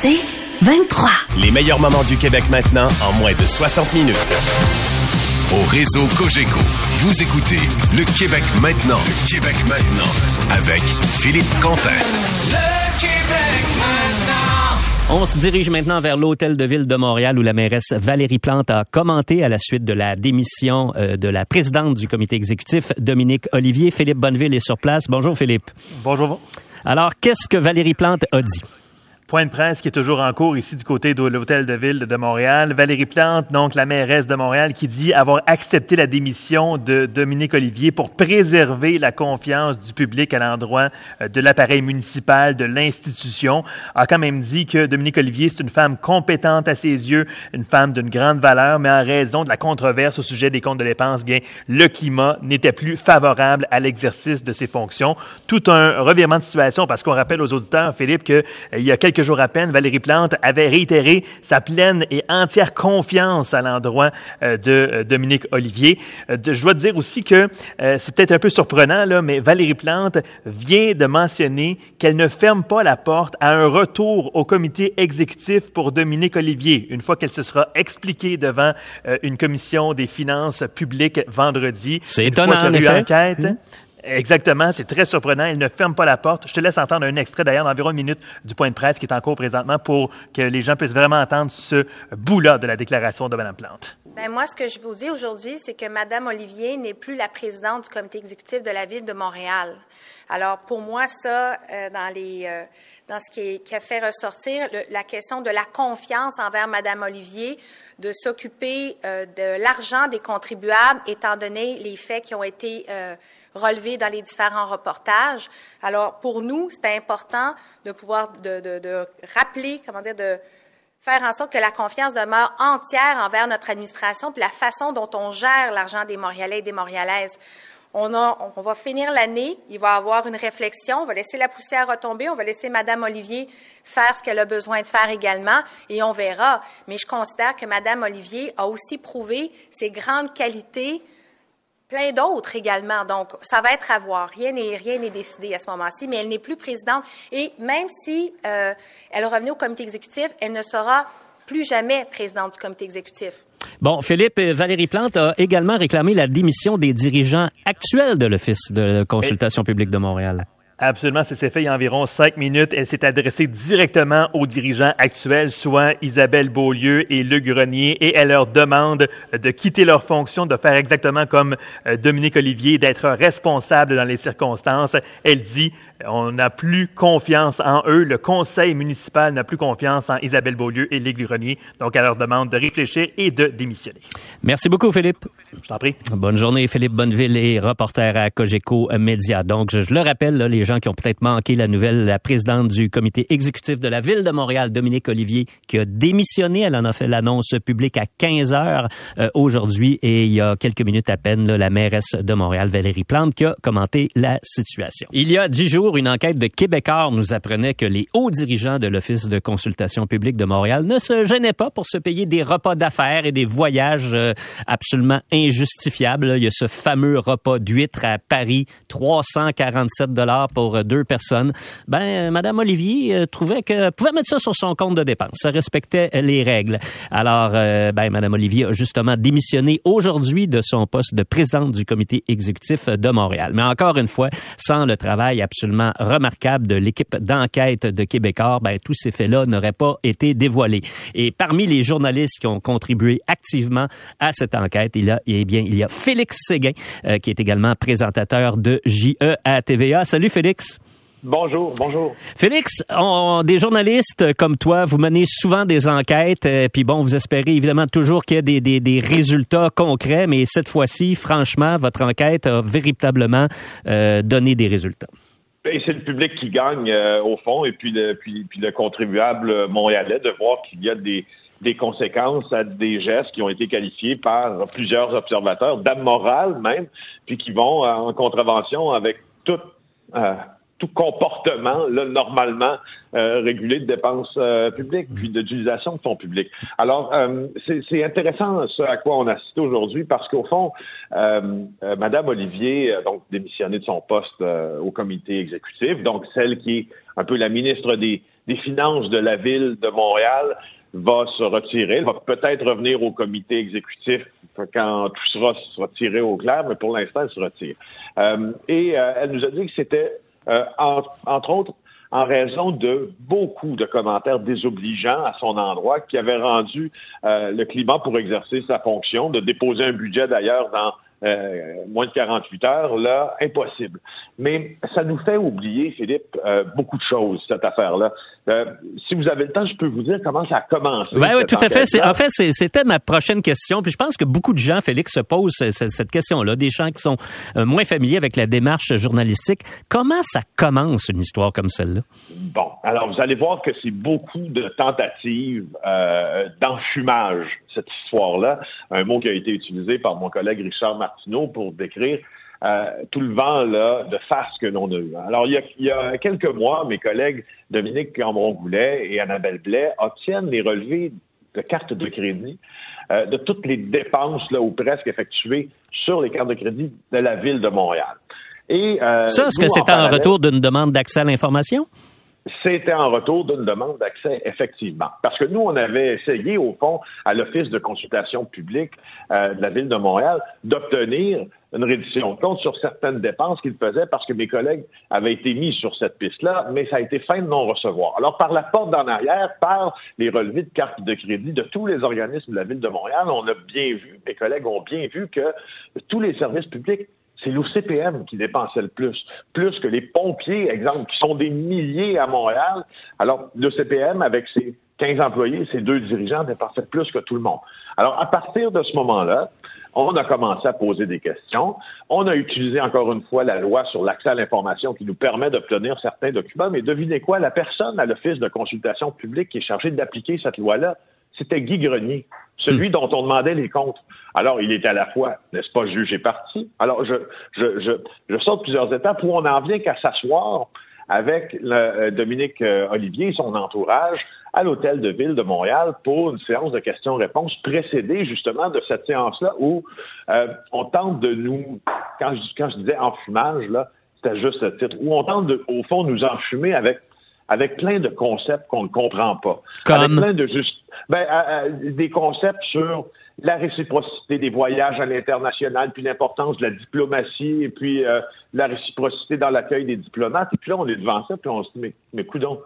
C'est 23. Les meilleurs moments du Québec maintenant en moins de 60 minutes. Au réseau Cogeco, vous écoutez Le Québec maintenant. Le Québec maintenant. Avec Philippe Quentin. Le Québec maintenant. On se dirige maintenant vers l'hôtel de ville de Montréal où la mairesse Valérie Plante a commenté à la suite de la démission euh, de la présidente du comité exécutif, Dominique Olivier. Philippe Bonneville est sur place. Bonjour Philippe. Bonjour. Alors, qu'est-ce que Valérie Plante a dit? Point de presse qui est toujours en cours ici du côté de l'hôtel de ville de Montréal. Valérie Plante, donc la mairesse de Montréal, qui dit avoir accepté la démission de Dominique Olivier pour préserver la confiance du public à l'endroit euh, de l'appareil municipal, de l'institution, a quand même dit que Dominique Olivier, c'est une femme compétente à ses yeux, une femme d'une grande valeur, mais en raison de la controverse au sujet des comptes de dépenses, bien, le climat n'était plus favorable à l'exercice de ses fonctions. Tout un revirement de situation parce qu'on rappelle aux auditeurs, Philippe, qu'il euh, y a quelques quelques jours à peine, Valérie Plante avait réitéré sa pleine et entière confiance à l'endroit euh, de euh, Dominique Olivier. Euh, je dois dire aussi que c'est peut-être un peu surprenant, là, mais Valérie Plante vient de mentionner qu'elle ne ferme pas la porte à un retour au comité exécutif pour Dominique Olivier, une fois qu'elle se sera expliquée devant une commission des finances publiques vendredi. C'est étonnant, en effet. Enquête, mmh. Exactement, c'est très surprenant. Elle ne ferme pas la porte. Je te laisse entendre un extrait d'ailleurs d'environ une minute du point de presse qui est en cours présentement pour que les gens puissent vraiment entendre ce bout-là de la déclaration de Mme Plante. Ben moi, ce que je vous dis aujourd'hui, c'est que Mme Olivier n'est plus la présidente du comité exécutif de la ville de Montréal. Alors, pour moi, ça, euh, dans les euh, dans ce qui, qui, a fait ressortir la question de la confiance envers Mme Olivier, de s'occuper euh, de l'argent des contribuables, étant donné les faits qui ont été relevés dans les différents reportages. Alors, pour nous, c'était important de pouvoir de, de, rappeler, comment dire, de faire en sorte que la confiance demeure entière envers notre administration puis la façon dont on gère l'argent des Montréalais et des Montréalaises. On, a, on, va finir l'année, il va y avoir une réflexion, on va laisser la poussière retomber, on va laisser Madame Olivier faire ce qu'elle a besoin de faire également, et on verra. Mais je considère que Madame Olivier a aussi prouvé ses grandes qualités Plein d'autres également. Donc, ça va être à voir. Rien n'est rien n'est décidé à ce moment-ci, mais elle n'est plus présidente. Et même si euh, elle revenait au comité exécutif, elle ne sera plus jamais présidente du comité exécutif. Bon, Philippe, Valérie Plante a également réclamé la démission des dirigeants actuels de l'Office de consultation publique de Montréal. Absolument, ça s'est fait il y a environ cinq minutes. Elle s'est adressée directement aux dirigeants actuels, soit Isabelle Beaulieu et Luc Grenier, et elle leur demande de quitter leur fonction, de faire exactement comme euh, Dominique Olivier, d'être responsable dans les circonstances. Elle dit, on n'a plus confiance en eux. Le conseil municipal n'a plus confiance en Isabelle Beaulieu et Luc Grenier. Donc, elle leur demande de réfléchir et de démissionner. Merci beaucoup, Philippe. Je t'en prie. Bonne journée, Philippe Bonneville et reporter à Cogeco Média. Donc, je, le rappelle, là, les gens qui ont peut-être manqué la nouvelle, la présidente du comité exécutif de la Ville de Montréal, Dominique Olivier, qui a démissionné. Elle en a fait l'annonce publique à 15 heures euh, aujourd'hui et il y a quelques minutes à peine, là, la mairesse de Montréal, Valérie Plante, qui a commenté la situation. Il y a dix jours, une enquête de Québécois nous apprenait que les hauts dirigeants de l'Office de consultation publique de Montréal ne se gênaient pas pour se payer des repas d'affaires et des voyages euh, absolument injustifiables. Il y a ce fameux repas d'huître à Paris, 347 dollars pour deux personnes. Ben, Madame Olivier euh, trouvait que pouvait mettre ça sur son compte de dépenses. Ça respectait les règles. Alors, euh, ben, Madame Olivier a justement démissionné aujourd'hui de son poste de présidente du comité exécutif de Montréal. Mais encore une fois, sans le travail absolument remarquable de l'équipe d'enquête de Québécois, ben, tous ces faits-là n'auraient pas été dévoilés. Et parmi les journalistes qui ont contribué activement à cette enquête, il y a, eh bien, il y a Félix Séguin, euh, qui est également présentateur de JE TVA. Salut Félix. Bonjour, bonjour. Félix, des journalistes comme toi, vous menez souvent des enquêtes, euh, puis bon, vous espérez évidemment toujours qu'il y ait des, des, résultats concrets, mais cette fois-ci, franchement, votre enquête a véritablement euh, donné des résultats. Et c'est le public qui gagne euh, au fond, et puis le, puis, puis le contribuable montréalais de voir qu'il y a des, des conséquences à des gestes qui ont été qualifiés par plusieurs observateurs, d'amorale même, puis qui vont en contravention avec toute tout comportement là, normalement euh, régulé de dépenses euh, publiques, puis d'utilisation de fonds publics. Alors, euh, c'est intéressant ce à quoi on assiste aujourd'hui, parce qu'au fond, Madame Olivier donc démissionné de son poste au comité exécutif, donc celle qui est un peu la ministre des, des Finances de la ville de Montréal va se retirer. Elle va peut-être revenir au comité exécutif quand tout sera, sera tiré au clair, mais pour l'instant, elle se retire. Et elle nous a dit que c'était euh, entre autres en raison de beaucoup de commentaires désobligeants à son endroit qui avaient rendu euh, le climat pour exercer sa fonction, de déposer un budget d'ailleurs dans euh, moins de 48 heures, là, impossible. Mais ça nous fait oublier, Philippe, euh, beaucoup de choses, cette affaire-là. Euh, si vous avez le temps, je peux vous dire comment ça a commencé. Oui, oui, tout à fait. En fait, c'était ma prochaine question. Puis je pense que beaucoup de gens, Félix, se posent cette question-là, des gens qui sont moins familiers avec la démarche journalistique. Comment ça commence une histoire comme celle-là? Bon, alors vous allez voir que c'est beaucoup de tentatives d'enfumage, cette histoire-là. Un mot qui a été utilisé par mon collègue Richard Martineau pour décrire euh, tout le vent là, de face que l'on a eu. Alors, il y a, quelques mois, mes collègues Dominique Cambron-Goulet et Annabelle Blais obtiennent les relevés de cartes de crédit euh, de toutes les dépenses là, ou presque effectuées sur les cartes de crédit de la ville de Montréal. Et, euh, Ça, est-ce que c'est en retour d'une demande d'accès à l'information? C'était en retour d'une demande d'accès, effectivement. Parce que nous, on avait essayé, au fond, à l'Office de consultation publique euh, de la Ville de Montréal, d'obtenir une reddition de compte sur certaines dépenses qu'il faisait parce que mes collègues avaient été mis sur cette piste-là, mais ça a été fin de non-recevoir. Alors, par la porte d'en arrière, par les relevés de cartes de crédit de tous les organismes de la Ville de Montréal, on a bien vu, mes collègues ont bien vu que tous les services publics c'est l'OCPM qui dépensait le plus, plus que les pompiers, exemple, qui sont des milliers à Montréal. Alors, l'OCPM, avec ses 15 employés, ses deux dirigeants, dépensait plus que tout le monde. Alors, à partir de ce moment-là, on a commencé à poser des questions. On a utilisé encore une fois la loi sur l'accès à l'information qui nous permet d'obtenir certains documents. Mais devinez quoi, la personne à l'Office de consultation publique qui est chargée d'appliquer cette loi-là, c'était Guy Grenier, celui hmm. dont on demandait les comptes. Alors, il est à la fois, n'est-ce pas, jugé parti. Alors, je, je, je, je saute plusieurs étapes où on n'en vient qu'à s'asseoir avec le, euh, Dominique euh, Olivier et son entourage à l'hôtel de ville de Montréal pour une séance de questions-réponses précédée justement de cette séance-là où euh, on tente de nous, quand je, quand je disais enfumage, là, c'était juste le titre, où on tente de, au fond, nous enfumer avec avec plein de concepts qu'on ne comprend pas. Comme... Avec plein de juste, ben, des concepts sur la réciprocité des voyages à l'international, puis l'importance de la diplomatie, et puis euh, la réciprocité dans l'accueil des diplomates. Et puis là, on est devant ça, puis on se dit, mais, mais coudons,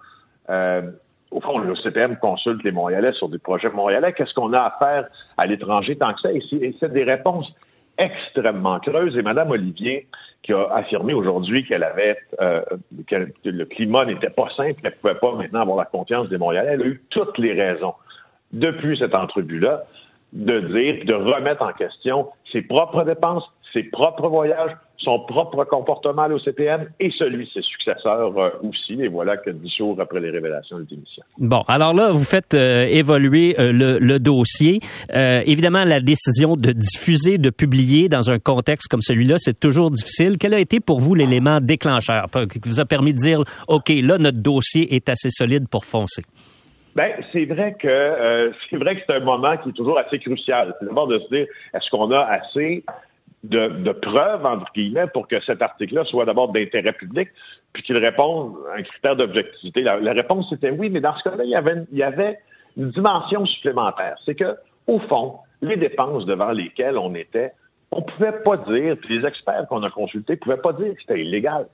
euh, au fond, le CPM consulte les Montréalais sur des projets montréalais. Qu'est-ce qu'on a à faire à l'étranger tant que ça? Et c'est des réponses extrêmement creuses. Et Mme Olivier, qui a affirmé aujourd'hui qu'elle avait euh, que le climat n'était pas simple, qu'elle ne pouvait pas maintenant avoir la confiance des Montréalais, elle a eu toutes les raisons depuis cette entrevue-là de dire, de remettre en question ses propres dépenses, ses propres voyages, son propre comportement à l'OCPM et celui de ses successeurs euh, aussi. Et voilà que dix jours après les révélations de démission. Bon, alors là, vous faites euh, évoluer euh, le, dossier. évidemment, la décision de diffuser, de publier dans un contexte comme celui-là, c'est toujours difficile. Quel a été pour vous l'élément déclencheur qui vous a permis de dire, OK, là, notre dossier est assez solide pour foncer? Ben, c'est vrai que euh, c'est vrai que c'est un moment qui est toujours assez crucial. C'est d'abord de se dire est-ce qu'on a assez de, de, preuves entre guillemets pour que cet article-là soit d'abord d'intérêt public, puis qu'il réponde à un critère d'objectivité. La, réponse était oui, mais dans ce cas-là, il y avait, il y avait une dimension supplémentaire. C'est que au fond, les dépenses devant lesquelles on était, on pouvait pas dire, puis les experts qu'on a consultés pouvaient pas dire que c'était illégal.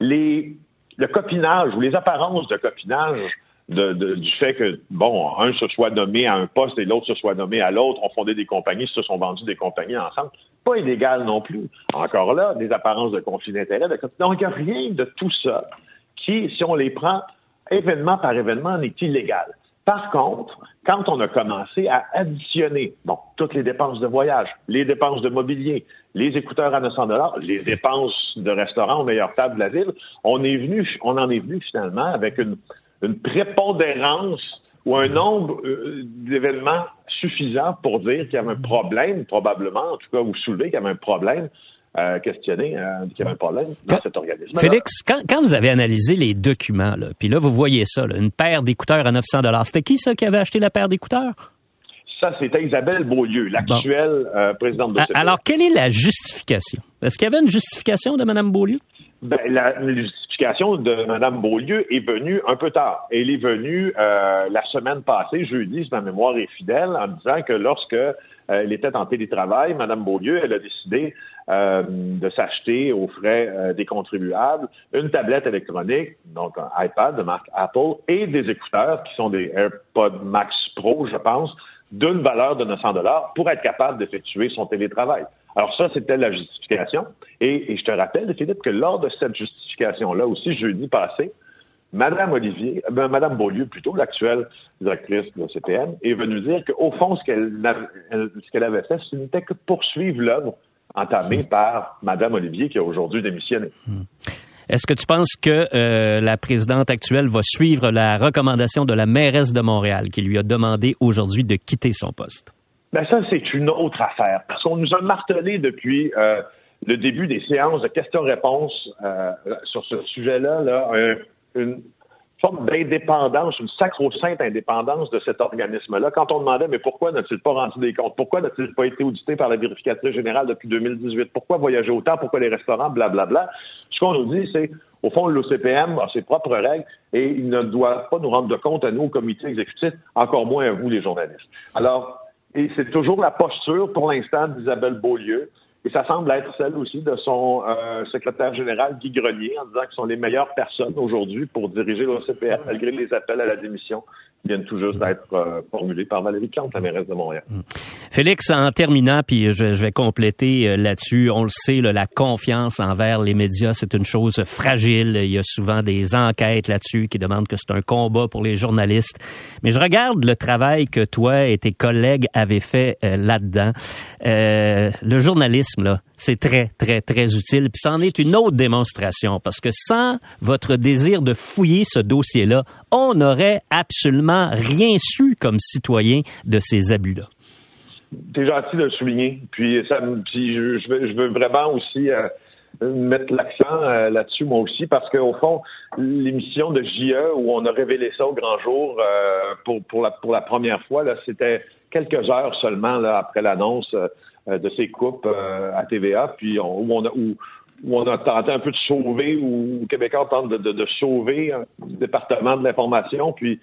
Les, le copinage ou les apparences de copinage du fait que, bon, un se soit nommé à un poste et l'autre se soit nommé à l'autre, ont fondé des compagnies, se sont vendus des compagnies ensemble. Pas illégal non plus. Encore là, des apparences de conflit d'intérêt. Donc, il n'y a rien de tout ça qui, si on les prend événement par événement, n'est illégal. Par contre, quand on a commencé à additionner, bon, toutes les dépenses de voyage, les dépenses de mobilier, les écouteurs à 900 dollars, les dépenses de restaurant aux meilleures tables de la ville, on est venu, on en est venu finalement avec une, une prépondérance ou un nombre euh, d'événements suffisants pour dire qu'il y avait un problème, probablement, en tout cas, ou soulever qu'il y avait un problème euh, questionner euh, qu'il y avait un problème dans cet organisme. Félix, quand, quand, vous avez analysé les documents, là, puis là, vous voyez ça, là, une paire d'écouteurs à 900 c'était qui ça qui avait acheté la paire d'écouteurs? Ça, c'était Isabelle Beaulieu, l'actuelle euh, présidente de Alors, quelle est la justification? Est-ce qu'il y avait une justification de Mme Beaulieu? Ben, la, justification de Mme Beaulieu est venue un peu tard. Elle est venue euh, la semaine passée, jeudi, si ma mémoire est fidèle, en disant que lorsque euh, elle était en télétravail, Mme Beaulieu, elle a décidé euh, de s'acheter aux frais euh, des contribuables une tablette électronique, donc un iPad de marque Apple, et des écouteurs qui sont des AirPods Max Pro, je pense, d'une valeur de 900 dollars pour être capable d'effectuer son télétravail. Alors ça, c'était la justification. Et, je te rappelle, Philippe, que lors de cette justification-là, aussi jeudi passé, Madame Olivier, ben, Madame Beaulieu plutôt, l'actuelle directrice de CPM, est venue dire qu'au fond, ce qu'elle avait fait, ce n'était que poursuivre l'œuvre entamée par Madame Olivier, qui a aujourd'hui démissionné. Hmm. Est-ce que tu penses que euh, la présidente actuelle va suivre la recommandation de la mairesse de Montréal qui lui a demandé aujourd'hui de quitter son poste? Ben ça, c'est une autre affaire. Parce qu'on nous a martelé depuis euh, le début des séances de questions-réponses euh, sur ce sujet-là, là, une, forme d'indépendance, une sacro-sainte indépendance de cet organisme-là. Quand on demandait, mais pourquoi n'a-t-il pas rendu des comptes? Pourquoi n'a-t-il pas été audité par la vérificatrice générale depuis 2018? Pourquoi voyager autant? Pourquoi les restaurants? Blablabla. Bla, bla. Ce qu'on nous dit, c'est, au fond, l'OCPM a ses propres règles et il ne doit pas nous rendre de compte à nous, au comité exécutif, encore moins à vous, les journalistes. Alors, et c'est toujours la posture, pour l'instant, d'Isabelle Beaulieu. Et ça semble être celle aussi de son euh, secrétaire général, Guy Grenier, en disant qu'ils sont les meilleures personnes aujourd'hui pour diriger l'OCPM, malgré les appels à la démission viennent tout juste d'être euh, formulés par Valérie Plante, la mairesse de Montréal. Mm. Félix, en terminant, puis je, vais compléter euh, là-dessus, on le sait, la confiance envers les médias, c'est une chose fragile. Il y a souvent des enquêtes là-dessus qui demandent que c'est un combat pour les journalistes. Mais je regarde le travail que toi et tes collègues avaient fait là-dedans. le journalisme, c'est très, très, très utile. Puis c'en est une autre démonstration, parce que sans votre désir de fouiller ce dossier-là, on n'aurait absolument rien su comme citoyen de ces abus-là. C'est gentil de le souligner. Puis, ça, je, veux, vraiment aussi euh, mettre l'accent euh, là-dessus, moi aussi, parce qu'au fond, l'émission de JE, où on a révélé ça au grand jour euh, pour, pour, la, pour la première fois, là, c'était quelques heures seulement là, après l'annonce euh, de ces coupes euh, à TVA, puis où, on a, où, on a tenté un peu de sauver, ou Québécois tente de, de, sauver le département de l'information, puis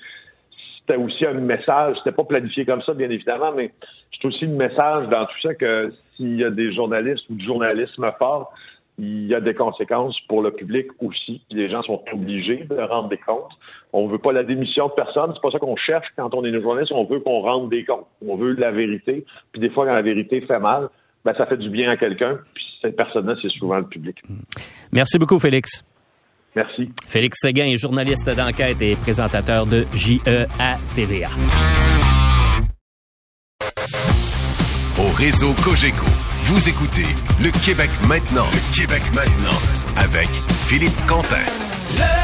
c'était aussi un message, c'était pas planifié comme ça, bien évidemment, mais c'est aussi un message dans tout ça que s'il y a des journalistes ou du journalisme fort, il y a des conséquences pour le public aussi. Les gens sont obligés de rendre des comptes. On veut pas la démission de personne. C'est pas ça qu'on cherche quand on est une journaliste. On veut qu'on rende des comptes. On veut la vérité. Puis des fois, quand la vérité fait mal, ben, ça fait du bien à quelqu'un. Puis cette personne-là, c'est souvent le public. Merci beaucoup, Félix. Merci. Félix Séguin est journaliste d'enquête et présentateur de JEA TVA. Au réseau Cogeco, vous écoutez Le Québec maintenant. Le Québec maintenant avec Philippe Quentin. Le.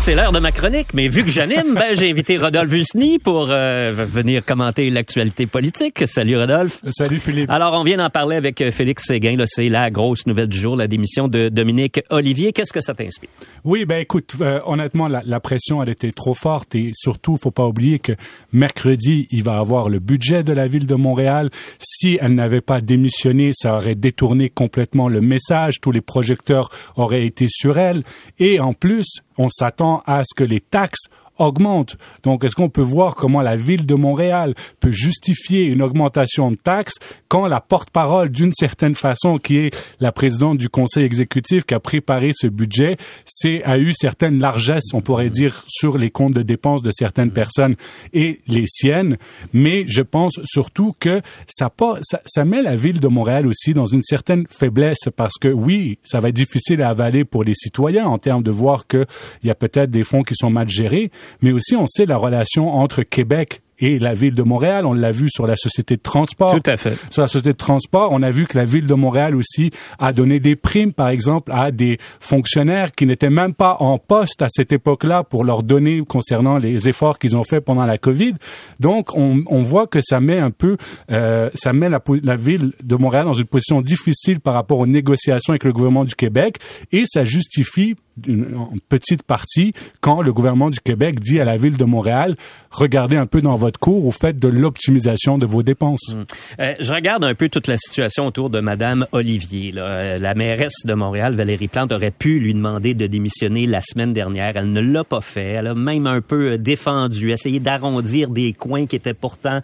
C'est l'heure de ma chronique, mais vu que j'anime, ben, j'ai invité Rodolphe Husny pour euh, venir commenter l'actualité politique. Salut Rodolphe. Salut Philippe. Alors, on vient d'en parler avec euh, Félix Séguin. C'est la grosse nouvelle du jour, la démission de Dominique Olivier. Qu'est-ce que ça t'inspire? Oui, ben écoute, euh, honnêtement, la, la, pression a été trop forte et surtout, faut pas oublier que mercredi, il va avoir le budget de la ville de Montréal. Si elle n'avait pas démissionné, ça aurait détourné complètement le message. Tous les projecteurs auraient été sur elle. Et en plus, on s'attend à ce que les taxes augmente. Donc, est-ce qu'on peut voir comment la ville de Montréal peut justifier une augmentation de taxes quand la porte-parole, d'une certaine façon, qui est la présidente du conseil exécutif qui a préparé ce budget, c'est a eu certaines largesses, on pourrait dire, sur les comptes de dépenses de certaines personnes et les siennes. Mais je pense surtout que ça, ça, ça met la ville de Montréal aussi dans une certaine faiblesse parce que oui, ça va être difficile à avaler pour les citoyens en termes de voir qu'il y a peut-être des fonds qui sont mal gérés, mais aussi on sait la relation entre Québec et la ville de Montréal. On l'a vu sur la société de transport. Tout à fait. Sur la société de transport, on a vu que la ville de Montréal aussi a donné des primes, par exemple, à des fonctionnaires qui n'étaient même pas en poste à cette époque-là pour leur donner concernant les efforts qu'ils ont fait pendant la COVID. Donc, on, on voit que ça met un peu, euh, ça met la, la ville de Montréal dans une position difficile par rapport aux négociations avec le gouvernement du Québec et ça justifie une, une petite partie quand le gouvernement du Québec dit à la ville de Montréal regardez un peu dans votre cours au fait de l'optimisation de vos dépenses. Euh, je regarde un peu toute la situation autour de Madame Olivier. là. Euh, La mairesse de Montréal, Valérie Plante, aurait pu lui demander de démissionner la semaine dernière. Elle ne l'a pas fait. Elle a même un peu euh, défendu, essayé d'arrondir des coins qui étaient pourtant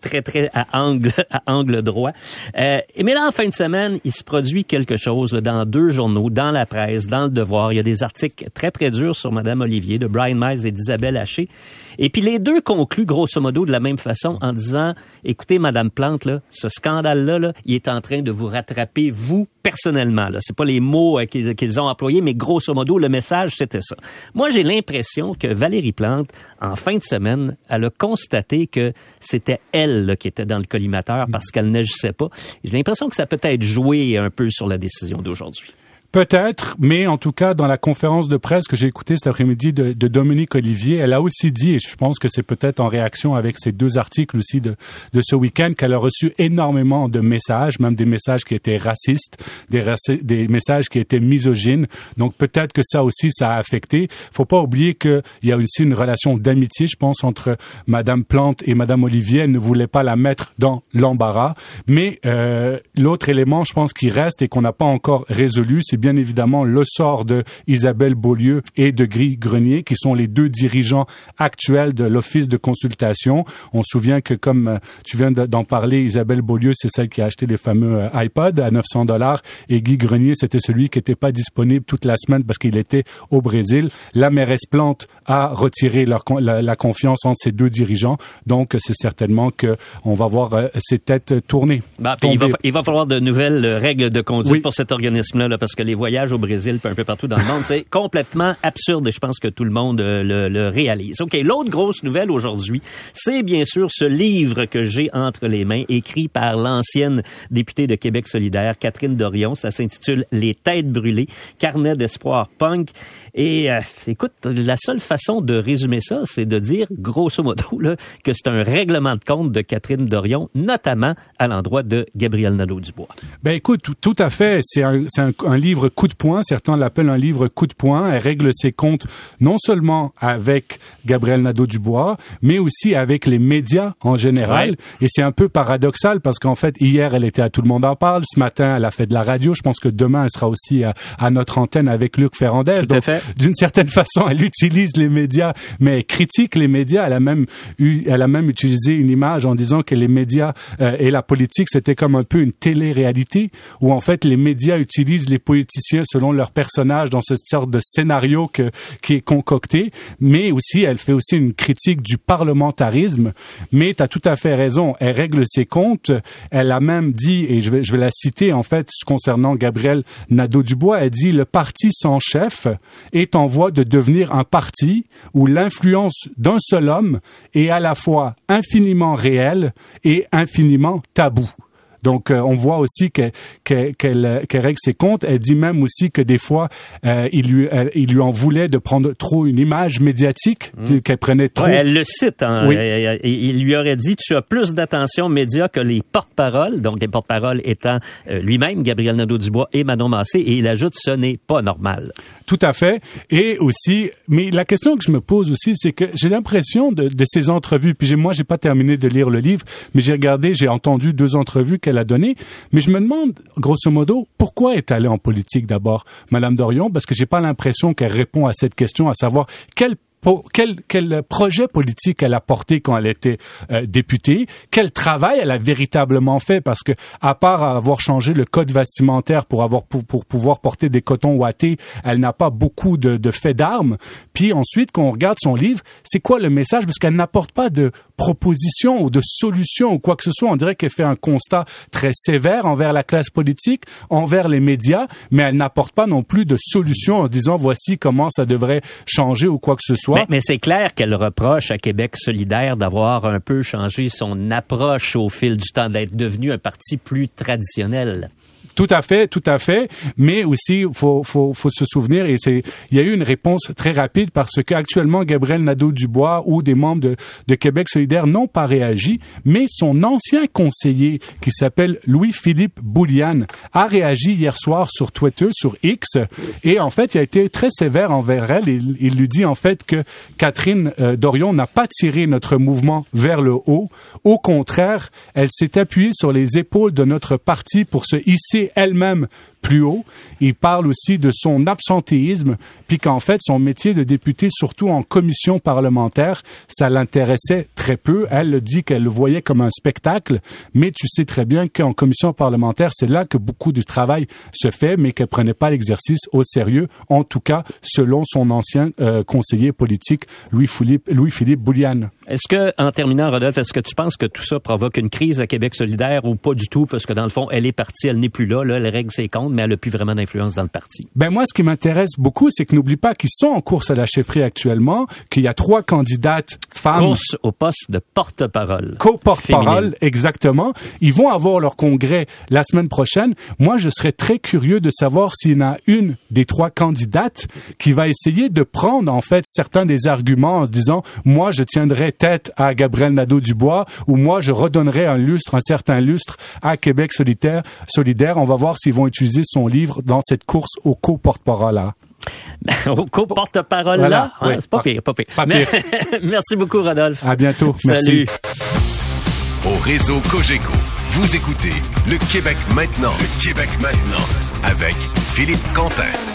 très, très à angle, droit. Euh, mais là, en fin de semaine, il se produit quelque chose dans deux journaux, dans la presse, dans le Devoir. Il y a des articles très, très durs sur Madame Olivier, de Brian Miles et d'Isabelle Haché. Et puis les deux concluent grosso modo de la même façon en disant écoutez madame Plante là, ce scandale là, là, il est en train de vous rattraper vous personnellement là. C'est pas les mots euh, qu'ils ont employés mais grosso modo le message c'était ça. Moi j'ai l'impression que Valérie Plante en fin de semaine, elle a constaté que c'était elle là, qui était dans le collimateur parce qu'elle n'agissait pas. J'ai l'impression que ça peut être joué un peu sur la décision d'aujourd'hui. Peut-être, mais en tout cas, dans la conférence de presse que j'ai écoutée cet après-midi de, de Dominique Olivier, elle a aussi dit, et je pense que c'est peut-être en réaction avec ces deux articles aussi de, de ce week-end, qu'elle a reçu énormément de messages, même des messages qui étaient racistes, des, des messages qui étaient misogynes. Donc peut-être que ça aussi, ça a affecté. Faut pas oublier qu'il y a aussi une relation d'amitié, je pense, entre Madame Plante et Madame Olivier. Elle ne voulait pas la mettre dans l'embarras. Mais euh, l'autre élément, je pense, qui reste et qu'on n'a pas encore résolu, c'est bien évidemment le sort de Isabelle Beaulieu et de Gris Grenier, qui sont les deux dirigeants actuels de l'Office de consultation. On se souvient que, comme euh, tu viens de- d'en parler, Isabelle Beaulieu, c'est celle qui a acheté les fameux euh, iPods à 900 dollars, et Guy Grenier, c'était celui qui n'était pas disponible toute la semaine parce qu'il était au Brésil. La mairesse Plante a retiré leur la, la confiance entre ces deux dirigeants, donc c'est certainement que on va voir euh, ces têtes tourner. Bah, il, va, tomber. il va falloir de nouvelles euh, règles de conduite Oui. pour cet organisme-là, là, parce que les voyages au Brésil, un peu partout dans le monde, c'est complètement absurde et je pense que tout le monde euh, le, le réalise. OK, l'autre grosse nouvelle aujourd'hui, c'est bien sûr ce livre que j'ai entre les mains, écrit par l'ancienne députée de Québec solidaire, Catherine Dorion. Ça s'intitule Les têtes brûlées, carnet d'espoir punk. Et euh, écoute, la seule façon de résumer ça, c'est de dire, grosso modo, là, que c'est un règlement de compte de Catherine Dorion, notamment à l'endroit de Gabriel Nadeau-Dubois. Ben écoute, tout, tout à fait. C'est un, c'est un, un livre coup de poing. Certains l'appellent un livre coup de poing. Elle règle ses comptes non seulement avec Gabriel Nadeau-Dubois, mais aussi avec les médias en général. Ouais. Et c'est un peu paradoxal parce qu'en fait, hier, elle était à Tout le monde en parle. Ce matin, elle a fait de la radio. Je pense que demain, elle sera aussi à, à notre antenne avec Luc Ferrandez. Tout à fait. D'une certaine façon, elle utilise les médias, mais elle critique les médias. Elle a même eu, elle a même utilisé une image en disant que les médias euh, et la politique c'était comme un peu une télé-réalité où en fait les médias utilisent les politiciens selon leurs personnages dans ce sorte de scénario que, qui est concocté. Mais aussi, elle fait aussi une critique du parlementarisme. Mais tu as tout à fait raison. Elle règle ses comptes. Elle a même dit, et je vais, je vais la citer en fait concernant Gabriel Nadeau-Dubois, elle dit le parti sans chef est en voie de devenir un parti où l'influence d'un seul homme est à la fois infiniment réelle et infiniment tabou. Donc, euh, on voit aussi que- qu'elle règle ses comptes. Elle dit même aussi que des fois, euh, il, lui, elle- il lui en voulait de prendre trop une image médiatique, qu'elle prenait trop. Ouais, elle le cite. hein. Oui. Euh, Il lui aurait dit tu as plus d'attention média que les porte-paroles, donc les porte-paroles étant euh, lui-même, Gabriel Nadeau-Dubois et Manon Massé, et il ajoute ce n'est pas normal. Tout à fait. Et aussi, mais la question que je me pose aussi, c'est que j'ai l'impression de, de ces entrevues, puis moi, j'ai pas terminé de lire le livre, mais j'ai regardé, j'ai entendu deux entrevues qu'elle a données, mais je me demande, grosso modo, pourquoi est allée en politique d'abord, Madame Dorion, parce que j'ai pas l'impression qu'elle répond à cette question, à savoir quel po- quel, quel projet politique elle a porté quand elle était euh, députée, quel travail elle a véritablement fait, parce que à part avoir changé le code vestimentaire pour avoir pour, pour pouvoir porter des cotons ouatés, elle n'a pas beaucoup de faits d'armes. Puis ensuite, quand on regarde son livre, c'est quoi le message? Parce qu'elle n'apporte pas de propositions ou de solutions ou quoi que ce soit. On dirait qu'elle fait un constat très sévère envers la classe politique, envers les médias, mais elle n'apporte pas non plus de solutions en disant voici comment ça devrait changer ou quoi que ce soit. Mais c'est clair qu'elle reproche à Québec solidaire d'avoir un peu changé son approche au fil du temps, d'être devenu un parti plus traditionnel. Tout à fait, tout à fait. Mais aussi, faut, faut, faut se souvenir, et c'est, il y a eu une réponse très rapide parce qu'actuellement, Gabriel Nadeau-Dubois ou des membres de, de Québec solidaire n'ont pas réagi, mais son ancien conseiller, qui s'appelle Louis-Philippe Boulian, a réagi hier soir sur Twitter, sur X, et en fait, il a été très sévère envers elle. Il, il lui dit en fait que Catherine euh, Dorion n'a pas tiré notre mouvement vers le haut. Au contraire, elle s'est appuyée sur les épaules de notre parti pour se hisser elle-même plus haut. Il parle aussi de son absentéisme, puis qu'en fait, son métier de député, surtout en commission parlementaire, ça l'intéressait très peu. Elle dit qu'elle le voyait comme un spectacle, mais tu sais très bien qu'en commission parlementaire, c'est là que beaucoup du travail se fait, mais qu'elle prenait pas l'exercice au sérieux, en tout cas, selon son ancien euh, conseiller politique, Louis-Philippe Louis Bouliane. Est-ce que, en terminant, Rodolphe, est-ce que tu penses que tout ça provoque une crise à Québec solidaire ou pas du tout, parce que dans le fond, elle est partie, elle n'est plus là, là, elle règle ses comptes, mais elle n'a plus vraiment d'influence dans le parti? Ben moi, ce qui m'intéresse beaucoup, c'est que n'oublie pas qu'ils sont en course à la chefferie actuellement, qu'il y a trois candidates femmes. Course au poste de porte-parole. Co-porte-parole, exactement. Ils vont avoir leur congrès la semaine prochaine. Moi, je serais très curieux de savoir s'il y en a une des trois candidates qui va essayer de prendre, en fait, certains des arguments en se disant, moi, je tiendrai tête à Gabriel Nadeau-Dubois ou moi, je redonnerai un lustre, un certain lustre à Québec solidaire. solidaire. On va voir s'ils vont utiliser son livre dans cette course au co-porte-parole. là. Au co-porte-parole Voilà, là? Ah, oui. c'est pas pire, pas pire. Pas pire. Merci beaucoup, Rodolphe. À bientôt. Merci. Salut. Au réseau Cogeco, vous écoutez Le Québec maintenant. Le Québec maintenant. Avec Philippe Quentin.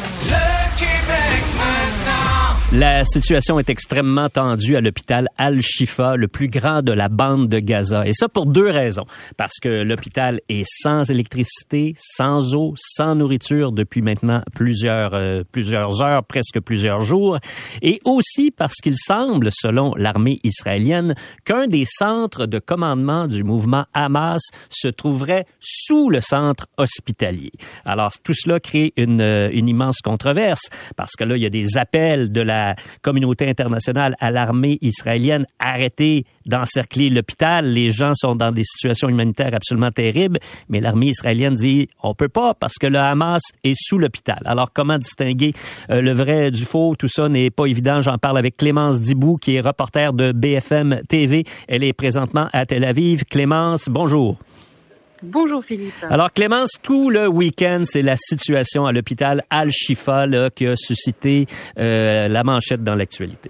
La situation est extrêmement tendue à l'hôpital Al-Shifa, le plus grand de la bande de Gaza. Et ça pour deux raisons. Parce que l'hôpital est sans électricité, sans eau, sans nourriture depuis maintenant plusieurs, euh, plusieurs heures, presque plusieurs jours. Et aussi parce qu'il semble, selon l'armée israélienne, qu'un des centres de commandement du mouvement Hamas se trouverait sous le centre hospitalier. Alors, tout cela crée une, euh, une immense controverse parce que là, il y a des appels de la communauté internationale à l'armée israélienne arrêtez d'encercler l'hôpital. Les gens sont dans des situations humanitaires absolument terribles, mais l'armée israélienne dit on peut pas parce que le Hamas est sous l'hôpital. Alors, comment distinguer euh, le vrai du faux? Tout ça n'est pas évident. J'en parle avec Clémence Dibou, qui est reporter de BFM TV. Elle est présentement à Tel Aviv. Clémence, bonjour. Bonjour Philippe. Alors Clémence, tout le week-end, c'est la situation à l'hôpital Al-Shifa qui a suscité euh, la manchette dans l'actualité.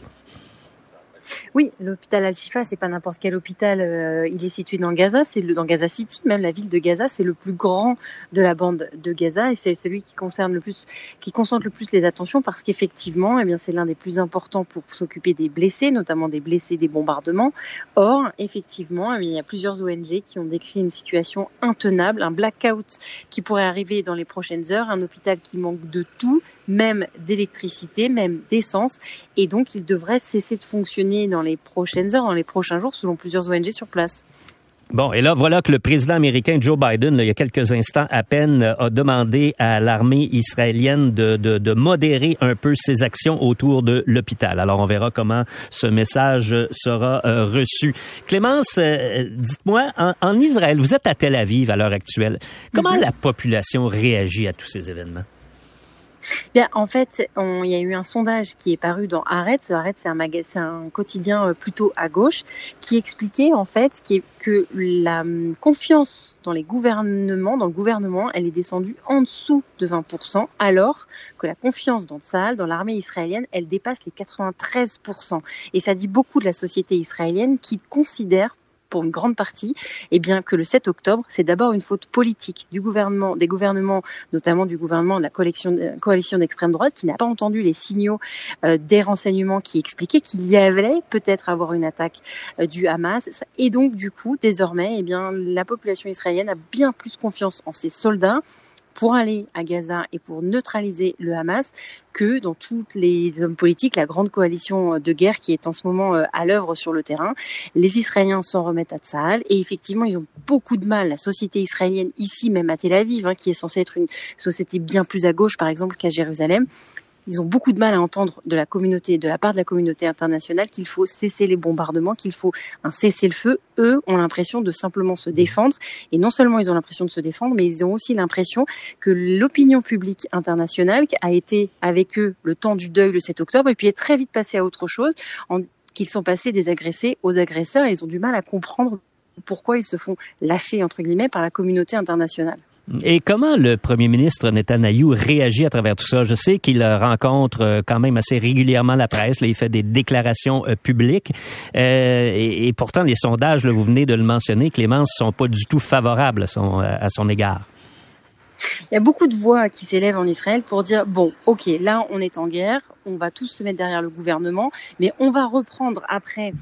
Oui, l'hôpital Al-Shifa, c'est pas n'importe quel hôpital. euh, il est situé dans Gaza, c'est dans Gaza City, même la ville de Gaza, c'est le plus grand de la bande de Gaza et c'est celui qui concerne le plus, qui concentre le plus les attentions parce qu'effectivement, eh bien, c'est l'un des plus importants pour s'occuper des blessés, notamment des blessés des bombardements. Or, effectivement, eh il y a plusieurs ONG qui ont décrit une situation intenable, un blackout qui pourrait arriver dans les prochaines heures, un hôpital qui manque de tout, même d'électricité, même d'essence, et donc il devrait cesser de fonctionner dans les prochaines heures, dans les prochains jours, selon plusieurs ONG sur place. Bon, et là, voilà que le président américain Joe Biden, là, il y a quelques instants à peine, euh, a demandé à l'armée israélienne de, de, de modérer un peu ses actions autour de l'hôpital. Alors, on verra comment ce message sera euh, reçu. Clémence, euh, dites-moi, en, en Israël, vous êtes à Tel Aviv à l'heure actuelle. Comment la population réagit à tous ces événements? Bien, en fait, il y a eu un sondage qui est paru dans Haaretz. Haaretz, c'est un, un quotidien euh, plutôt à gauche, qui expliquait en fait que la hum, confiance dans les gouvernements, dans le gouvernement, elle est descendue en dessous de 20%, alors que la confiance dans Tsahal, dans l'armée israélienne, elle dépasse les 93%. Et ça dit beaucoup de la société israélienne qui considère pour une grande partie, eh bien que le 7 octobre, c'est d'abord une faute politique du gouvernement, des gouvernements, notamment du gouvernement de la coalition, euh, coalition d'extrême droite, qui n'a pas entendu les signaux euh, des renseignements qui expliquaient qu'il y avait peut-être avoir une attaque euh, du Hamas. Et donc, du coup, désormais, eh bien, la population israélienne a bien plus confiance en ses soldats pour aller à Gaza et pour neutraliser le Hamas que dans toutes les hommes politiques, la grande coalition de guerre qui est en ce moment euh, à l'œuvre sur le terrain. Les Israéliens s'en remettent à Tsahal et effectivement, ils ont beaucoup de mal. La société israélienne ici, même à Tel Aviv, hein, qui est censée être une société bien plus à gauche, par exemple, qu'à Jérusalem, ils ont beaucoup de mal à entendre de la communauté, de la part de la communauté internationale, qu'il faut cesser les bombardements, qu'il faut un cessez-le-feu. Eux ont l'impression de simplement se défendre. Et non seulement ils ont l'impression de se défendre, mais ils ont aussi l'impression que l'opinion publique internationale a été avec eux le temps du deuil le 7 octobre et puis est très vite passée à autre chose, qu'ils sont passés des agressés aux agresseurs et ils ont du mal à comprendre pourquoi ils se font lâcher, entre guillemets, par la communauté internationale. Et comment le premier ministre Netanyahu réagit à travers tout ça? Je sais qu'il rencontre euh, quand même assez régulièrement la presse. Là, il fait des déclarations euh, publiques. Euh, et, pourtant, les sondages, vous venez de le mentionner, Clémence, sont pas du tout favorables à son égard. Il y a beaucoup de voix qui s'élèvent en Israël pour dire bon, ok, là on est en guerre, on va tous se mettre derrière le gouvernement, mais on va reprendre après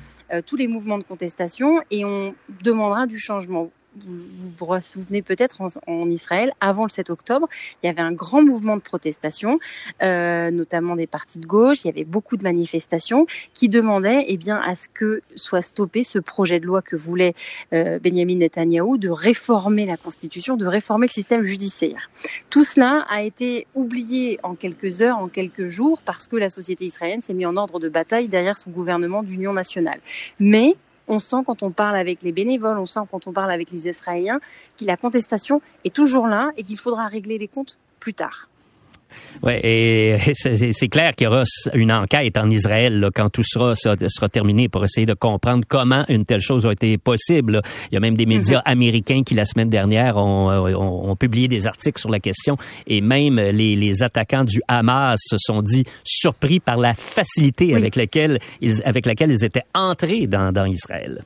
tous les mouvements de contestation et on demandera du changement vous vous, souvenez peut-être en, Israël, avant le 7 octobre, il y avait un grand mouvement de protestation, euh, notamment des partis de gauche. Il y avait beaucoup de manifestations qui demandaient, eh bien, à ce que soit stoppé ce projet de loi que voulait euh, Benjamin Netanyahu de réformer la Constitution, de réformer le système judiciaire. Tout cela a été oublié en quelques heures, en quelques jours, parce que la société israélienne s'est mise en ordre de bataille derrière son gouvernement d'union nationale. Mais on sent quand on parle avec les bénévoles, on sent quand on parle avec les Israéliens, que la contestation est toujours là et qu'il faudra régler les comptes plus tard. Oui, et c'est clair qu'il y aura une enquête en Israël là, quand tout sera, sera terminé pour essayer de comprendre comment une telle chose a été possible. Il y a même des médias mm-hmm. américains qui, la semaine dernière, ont, ont, publié des articles sur la question et même les, les, attaquants du Hamas se sont dit surpris par la facilité avec, laquelle ils, avec laquelle ils étaient entrés dans, dans Israël.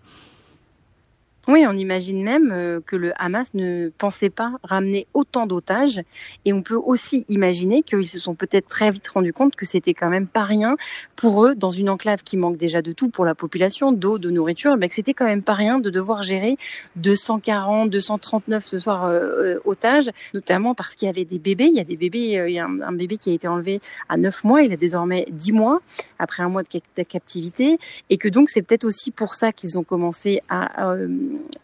Oui, on imagine même euh, que le Hamas ne pensait pas ramener autant d'otages. Et on peut aussi imaginer qu'ils se sont peut-être très vite rendus compte que c'était quand même pas rien pour eux, dans une enclave qui manque déjà de tout pour la population, d'eau, de nourriture, mais que c'était quand même pas rien de devoir gérer 240, 239 ce soir euh, euh, otages, notamment parce qu'il y avait des bébés. Il y a des bébés, il y a un, bébé qui a été enlevé à 9 mois, il a désormais 10 mois après un mois de, captivité. Et que donc c'est peut-être aussi pour ça qu'ils ont commencé à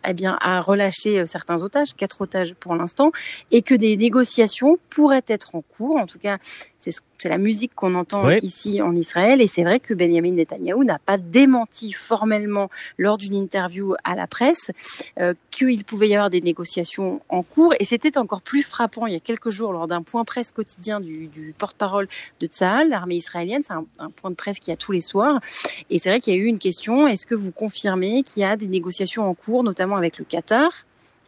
eh bien, à relâcher euh, certains otages, quatre otages pour l'instant, et que des négociations pourraient être en cours. En tout cas, c'est la musique qu'on entend ici en Israël. Et c'est vrai que Benjamin Netanyahu n'a pas démenti formellement lors d'une interview à la presse euh, qu'il pouvait y avoir des négociations en cours. Et c'était encore plus frappant il y a quelques jours lors d'un point presse quotidien du, porte-parole de Tsahal, l'armée israélienne. C'est un, un, point de presse qu'il y a tous les soirs. Et c'est vrai qu'il y a eu une question. Est-ce que vous confirmez qu'il y a des négociations en cours, notamment avec le Qatar?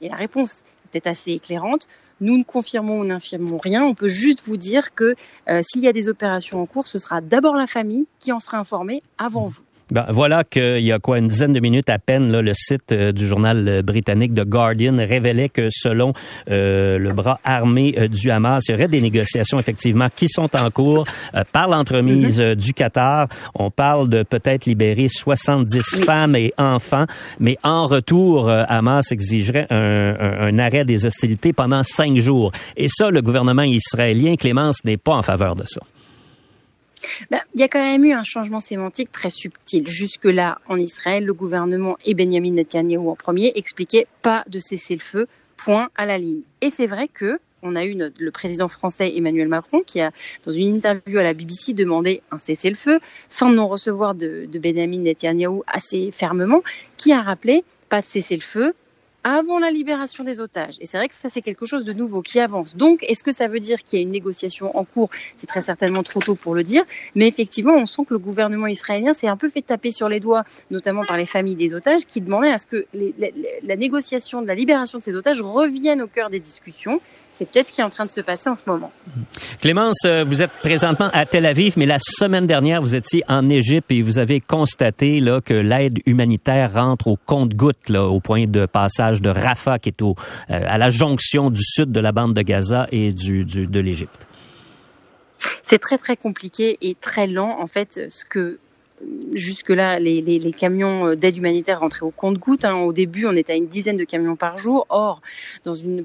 Et la réponse était assez éclairante. Nous ne confirmons ou n'infirmons rien. On peut juste vous dire que euh, s'il y a des opérations en cours, ce sera d'abord la famille qui en sera informée avant vous. Ben, voilà qu'il y a quoi une dizaine de minutes à peine, là, le site euh, du journal euh, britannique The Guardian révélait que selon euh, le bras armé du Hamas, il y aurait des négociations effectivement qui sont en cours par l'entremise mm-hmm. du Qatar. On parle de peut-être libérer 70 femmes et enfants, mais en retour, Hamas exigerait un, un, arrêt des hostilités pendant cinq jours. Et ça, le gouvernement israélien, Clémence, n'est pas en faveur de ça. Ben, il y a quand même eu un changement sémantique très subtil. Jusque-là, en Israël, le gouvernement et Benjamin Netanyahu en premier expliquaient pas de cessez-le-feu, point à la ligne. Et c'est vrai que on a eu le président français Emmanuel Macron qui a, dans une interview à la BBC, demandé un cessez-le-feu, fin de non-recevoir de, de Benjamin Netanyahu assez fermement, qui a rappelé pas de cessez-le-feu, avant la libération des otages. Et c'est vrai que ça, c'est quelque chose de nouveau qui avance. Donc, est-ce que ça veut dire qu'il y a une négociation en cours? C'est très certainement trop tôt pour le dire. Mais effectivement, on sent que le gouvernement israélien s'est un peu fait taper sur les doigts, notamment par les familles des otages, qui demandaient à ce que la négociation de la libération de ces otages revienne au cœur des discussions c'est peut-être ce qui est en train de se passer en ce moment. Clémence, euh, vous êtes présentement à Tel Aviv, mais la semaine dernière, vous étiez en Égypte et vous avez constaté là, que l'aide humanitaire rentre au compte-goutte au point de passage de Rafah, qui est au, euh, à la jonction du sud de la bande de Gaza et du, du de l'Égypte. C'est très très compliqué et très lent. En fait, ce que jusque-là, les, camions d'aide humanitaire rentraient au compte-gouttes. Hein. Au début, on était à une dizaine de camions par jour. Or,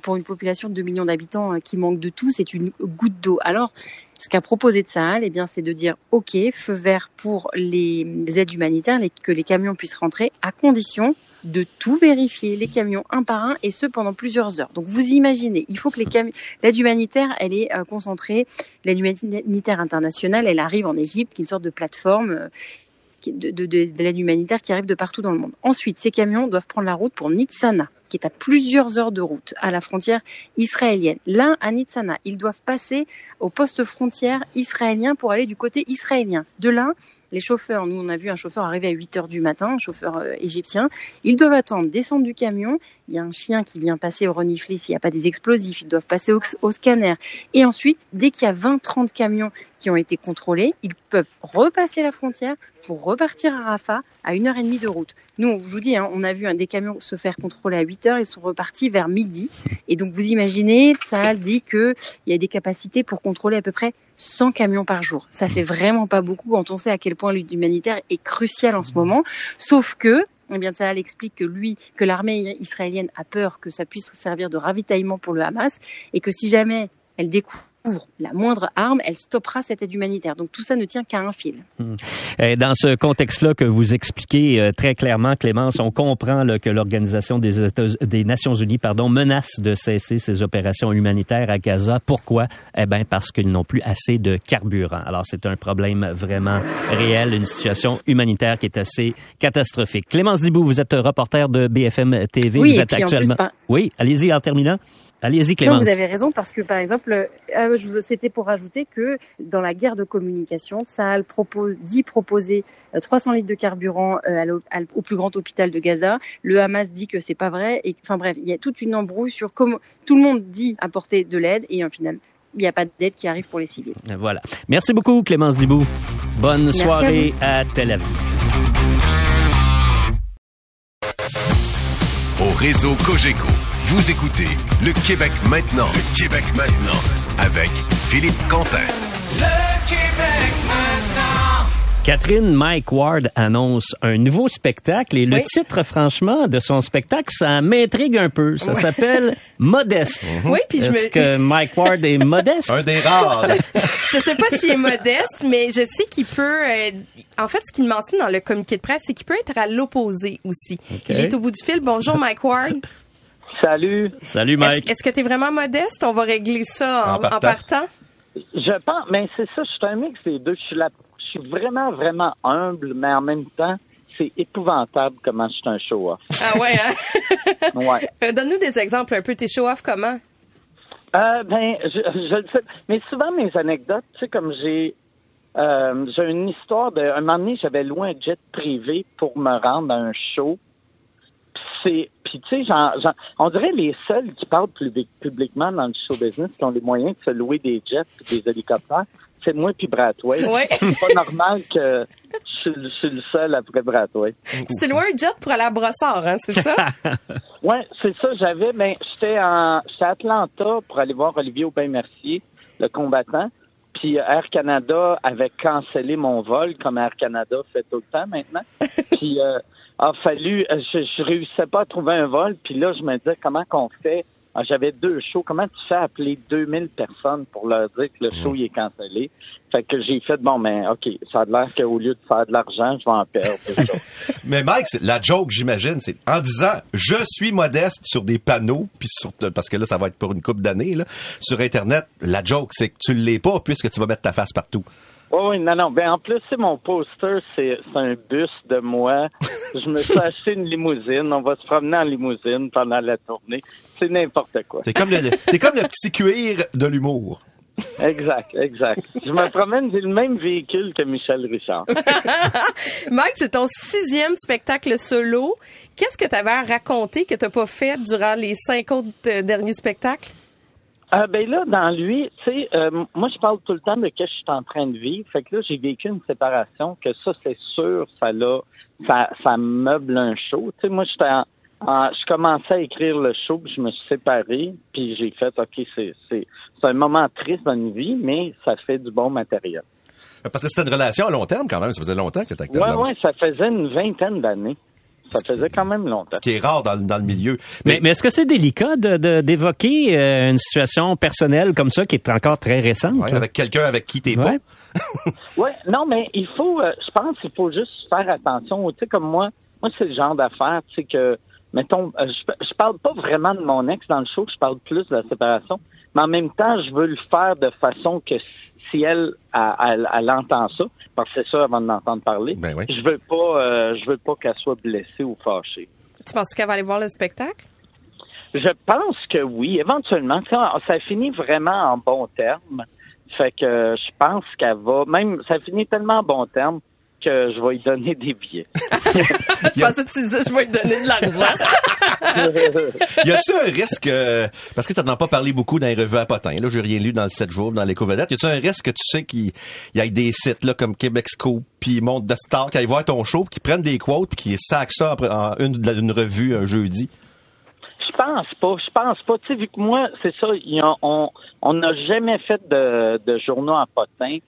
pour une population de 2 millions d'habitants qui manque de tout, c'est une goutte d'eau. Alors, ce qu'a proposé Tsahal, eh bien, c'est de dire OK, feu vert pour les aides humanitaires, que les camions puissent rentrer à condition de tout vérifier, les camions un par un, et ce pendant plusieurs heures. Donc vous imaginez, il faut que l'aide humanitaire, elle est euh, concentrée, l'aide humanitaire internationale, elle arrive en Égypte, qui est une sorte de plateforme euh, de, de, de, de l'aide humanitaire qui arrive de partout dans le monde. Ensuite, ces camions doivent prendre la route pour Nitsana qui est à plusieurs heures de route à la frontière israélienne. L'un à Nitsana, ils doivent passer au poste frontière israélien pour aller du côté israélien. De là, les chauffeurs, nous on a vu un chauffeur arriver à 8 heures du matin, un chauffeur euh, égyptien, ils doivent attendre, descendre du camion, il y a un chien qui vient passer au renifler s'il n'y a pas des explosifs, ils doivent passer au, scanner. Et ensuite, dès qu'il y a 20-30 camions qui ont été contrôlés, ils peuvent repasser la frontière pour repartir à Rafah à une heure et demie de route. Nous, je vous dis, hein, on a vu un des camions se faire contrôler à 8 ils sont repartis vers midi. Et donc, vous imaginez, ça dit qu'il y a des capacités pour contrôler à peu près 100 camions par jour. Ça fait vraiment pas beaucoup quand on sait à quel point l'aide humanitaire est cruciale en ce moment. Sauf que, eh bien, ça explique que lui, que l'armée israélienne a peur que ça puisse servir de ravitaillement pour le Hamas et que si jamais elle découvre la moindre arme, elle stoppera cette aide humanitaire. Donc tout ça ne tient qu'à un fil. Hmm. Et dans ce contexte-là que vous expliquez euh, très clairement, Clémence, on comprend là, que l'Organisation des, des Nations Unies pardon, menace de cesser ses opérations humanitaires à Gaza. Pourquoi? Eh bien, parce qu'ils n'ont plus assez de carburant. Alors c'est un problème vraiment réel, une situation humanitaire qui est assez catastrophique. Clémence Dibou, vous êtes reporter de BFM TV. Oui, vous êtes actuellement. Plus, oui, allez-y en terminant. Allez-y, Clémence. Non, vous avez raison parce que, par exemple, euh, c'était pour rajouter que dans la guerre de communication, Sahel propose, dit proposer 300 litres de carburant euh, au plus grand hôpital de Gaza. Le Hamas dit que c'est pas vrai. Et enfin bref, il y a toute une embrouille sur comment tout le monde dit apporter de l'aide et en final, il n'y a pas d'aide qui arrive pour les civils. Voilà. Merci beaucoup, Clémence Dibou. Bonne Merci soirée à, à Tel Aviv. Au réseau Cogeco. Vous écoutez Le Québec maintenant. Le Québec maintenant. Avec Philippe Quentin. Le Québec maintenant. Catherine Mike Ward annonce un nouveau spectacle et le oui. titre, franchement, de son spectacle, ça m'intrigue un peu. Ça s'appelle Modeste. Oui, puis je Est-ce me... que Mike Ward est modeste? Un des rares. je sais pas s'il est modeste, mais je sais qu'il peut. Euh, en fait, ce qu'il mentionne dans le communiqué de presse, c'est qu'il peut être à l'opposé aussi. Okay. Il est au bout du fil. Bonjour, Mike Ward. Salut. Salut, Mike. Est-ce, est-ce que tu es vraiment modeste? On va régler ça en, en, partant. en partant. Je pense, mais c'est ça, je suis un mix des deux. Je suis, la, je suis vraiment, vraiment humble, mais en même temps, c'est épouvantable comment je suis un show-off. Ah ouais, hein? ouais. Euh, donne-nous des exemples un peu. T'es show-off comment? Euh, ben, je, je le sais. Mais souvent, mes anecdotes, tu sais, comme j'ai euh, j'ai une histoire de. Un moment donné, j'avais loué un jet privé pour me rendre à un show. C'est. Puis, tu sais, on dirait les seuls qui parlent public, publiquement dans le show business qui ont les moyens de se louer des jets et des hélicoptères, c'est moi puis Bradway. Ouais. C'est pas normal que je, je, suis le seul après Bradway. T'es loué un jet pour aller à Brossard, hein, c'est ça? oui, c'est ça. J'avais, ben, j'étais à Atlanta pour aller voir Olivier Aubin-Mercier, le combattant. Puis Air Canada avait cancellé mon vol, comme Air Canada fait tout le temps maintenant. puis euh, a fallu, je, je réussissais pas à trouver un vol. Puis là, je me disais comment qu'on fait? Ah, J'avais deux shows. Comment tu fais appeler 2000 personnes pour leur dire que le show il est cancellé? Fait que j'ai fait, bon, ben, OK, ça a l'air qu'au lieu de faire de l'argent, je vais en perdre. Mais Mike, la joke, j'imagine, c'est en disant, je suis modeste sur des panneaux, puis sur, parce que là, ça va être pour une couple d'années, sur Internet, la joke, c'est que tu l'es pas puisque tu vas mettre ta face partout. Oh, oui, non, non. Ben, en plus, c'est mon poster, c'est un bus de moi. Je me suis acheté une limousine. On va se promener en limousine pendant la tournée. C'est n'importe quoi. C'est comme le, c'est comme le petit cuir de l'humour. Exact, exact. Je me promène, j'ai le même véhicule que Michel Richard. Mike, c'est ton sixième spectacle solo. Qu'est-ce que tu avais à raconter que tu n'as pas fait durant les cinq autres euh, derniers spectacles? Euh, ben là, dans lui, tu sais, euh, moi, je parle tout le temps de ce que je suis en train de vivre. Fait que là, j'ai vécu une séparation, que ça, c'est sûr, ça l'a, ça, ça meuble un show. Tu sais, moi, j'étais en, en, je commençais à écrire le show, puis je me suis séparé, puis j'ai fait, OK, c'est, c'est, c'est un moment triste dans une vie, mais ça fait du bon matériel. Parce que c'était une relation à long terme quand même. Ça faisait longtemps que tu blonde. ouais, ça faisait une vingtaine d'années. Ça faisait quand même longtemps. Ce qui est rare dans, le- dans le milieu. Mais, mais est-ce que c'est délicat de- de- d'évoquer euh, une situation personnelle comme ça qui est encore très récente? Ouais, avec quelqu'un avec qui t'es Ouais. Ouais, non, mais il faut, euh, je pense qu'il faut juste faire attention. Tu sais, comme moi, moi, c'est le genre d'affaire, tu sais, que, mettons, euh, je, je parle pas vraiment de mon ex dans le show, je parle plus de la séparation, mais en même temps, je veux le faire de façon que si elle, elle, elle- elle entend ça, parce que c'est ça avant de l'entendre parler, Ben oui. je veux pas, euh, je veux pas qu'elle soit blessée ou fâchée. Tu penses qu'elle va aller voir le spectacle? Je pense que oui, éventuellement. Ça, ça finit vraiment en bon terme. Fait que euh, je pense qu'elle va. Même ça finit tellement en bon terme que je vais lui donner des billets. Je pensais que tu disais, je vais lui donner de l'argent. Y a-tu un risque, euh, parce que tu n'en as pas parlé beaucoup dans les revues à potins, là, j'ai rien lu dans le 7 jours, dans l'éco vedette, y a-tu un risque que tu sais qu'il y ait des sites, là, comme Québec Scoop, puis Monde de Star, qui aillent voir ton show, puis qui prennent des quotes, puis qui saquent ça en, en une, de la- une revue un jeudi? Je pense pas. Je pense pas. Tu sais, vu que moi, c'est ça, il y a- on on n'a jamais fait de, de journaux en potin.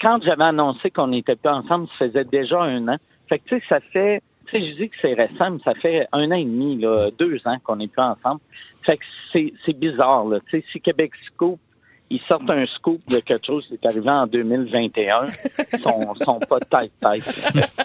Quand j'avais annoncé qu'on n'était plus ensemble, ça faisait déjà un an. Fait que tu sais, ça fait. Tu sais, je dis que c'est récent, mais ça fait un an et demi, là, deux ans qu'on n'est plus ensemble. Fait que c'est c'est bizarre, là. Tu sais, si Québec Scoop ils sortent un scoop de quelque chose qui est arrivé en 2021, ils sont, pas tête-tête.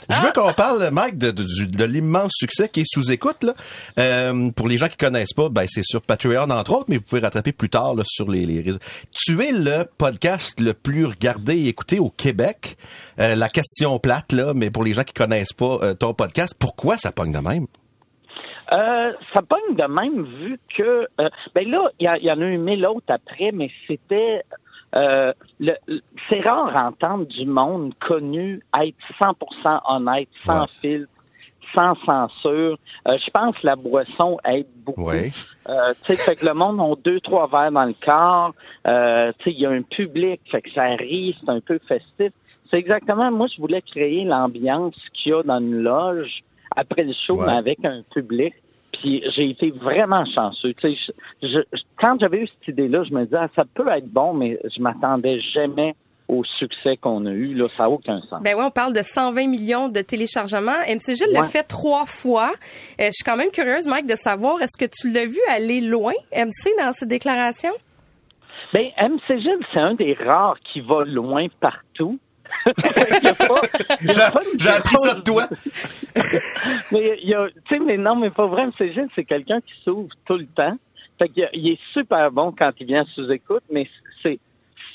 Je veux qu'on parle, Mike, de, de, l'immense succès qui est sous écoute. Là. Euh, pour les gens qui connaissent pas, ben, c'est sur Patreon, entre autres, mais vous pouvez rattraper plus tard sur les, les réseaux. Tu es le podcast le plus regardé et écouté au Québec. Euh, la question plate, là, mais pour les gens qui connaissent pas euh, ton podcast, pourquoi ça pogne de même? Euh, ça pogne de même vu que euh, ben là, il y, en a eu mille autres après, mais c'était euh, le- le- c'est rare d'entendre du monde connu être 100% honnête, sans Ouais. filtre, sans censure. Euh, je pense que la boisson aide beaucoup. Ouais. Euh, tu sais, fait que le monde a deux, trois verres dans le corps. Euh, tu sais, il y a un public, fait que ça rit, c'est un peu festif. C'est exactement, moi, je voulais créer l'ambiance qu'il y a dans une loge après le show, Ouais. mais avec un public. Puis j'ai été vraiment chanceux. Tu sais, je- je- quand j'avais eu cette idée-là, je me disais, ah, ça peut être bon, mais je m'attendais jamais au succès qu'on a eu. Là, ça n'a aucun sens. Ben oui, on parle de 120 millions de téléchargements. MCG l'a Ouais. fait trois fois. Euh, je suis quand même curieuse, Mike, de savoir, est-ce que tu l'as vu aller loin, MC, dans ses déclarations? Ben, MC Gilles, c'est un des rares qui va loin partout. J'ai appris ça de toi. mais il y a, tu sais, mais non, mais pas vrai, MC Gilles, c'est quelqu'un qui s'ouvre tout le temps. Fait qu'il il est super bon quand il vient sous écoute, mais c'est,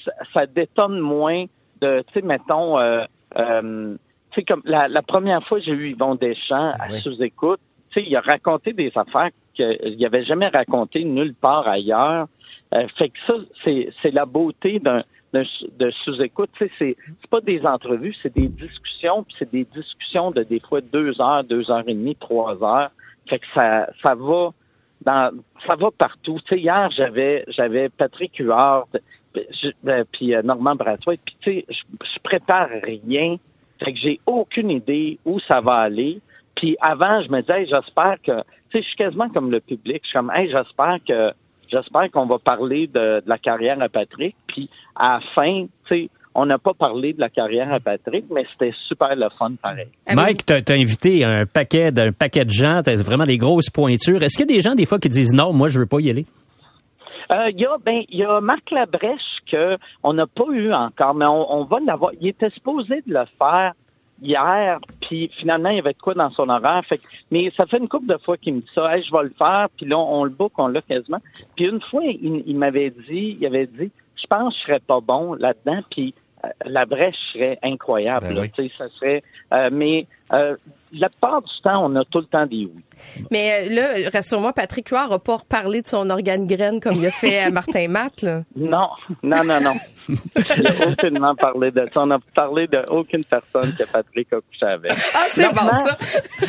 ça, ça détonne moins de, tu sais, mettons, euh, euh, tu sais, comme la, la première fois que j'ai eu Yvon Deschamps à Oui. sous écoute, tu sais, il a raconté des affaires qu'il avait jamais racontées nulle part ailleurs. Euh, fait que ça, c'est, c'est la beauté d'un, d'un- de sous-écoute. Tu sais, c'est, pas des entrevues, c'est des discussions, puis c'est des discussions de des fois deux heures, deux heures et demie, trois heures. Fait que ça, ça va dans, ça va partout. Tu sais, hier, j'avais, j'avais Patrick Huard, ben, puis euh, Normand Brathwaite, puis tu sais, je, je prépare rien. Fait que j'ai aucune idée où ça va aller. Puis avant, je me disais, Hey, j'espère que, tu sais, je suis quasiment comme le public. Je suis comme, hey, j'espère que, j'espère qu'on va parler de, de la carrière à Patrick. Puis à la fin, tu sais, on n'a pas parlé de la carrière à Patrick, mais c'était super le fun pareil. Mike, t'as as invité un paquet, d'un paquet de gens, t'as vraiment des grosses pointures. Est-ce qu'il y a des gens, des fois, qui disent non, moi, je veux pas y aller? Euh, Il y a ben il y a Marc Labrèche que on n'a pas eu encore, mais on, on va l'avoir. Il était supposé de le faire hier, puis finalement il y avait de quoi dans son horaire. Fait que- mais ça fait une couple de fois qu'il me dit ça. Hey, je vais le faire, puis là on, on le book, on l'a quasiment. Puis une fois il, il m'avait dit, il avait dit, je pense que je serais pas bon là-dedans, puis euh, la brèche serait incroyable. Ben là, oui. ça serait. euh, mais euh, la plupart du temps, on a tout le temps des oui. Mais euh, là, rassure-moi, Patrick Huard n'a pas reparlé de son organe graine comme il a fait à Martin Matt, là. Non, non, non, non. Il n'a aucunement parlé de ça. On n'a parlé de aucune personne que Patrick a couché avec. Ah, c'est bon, ça!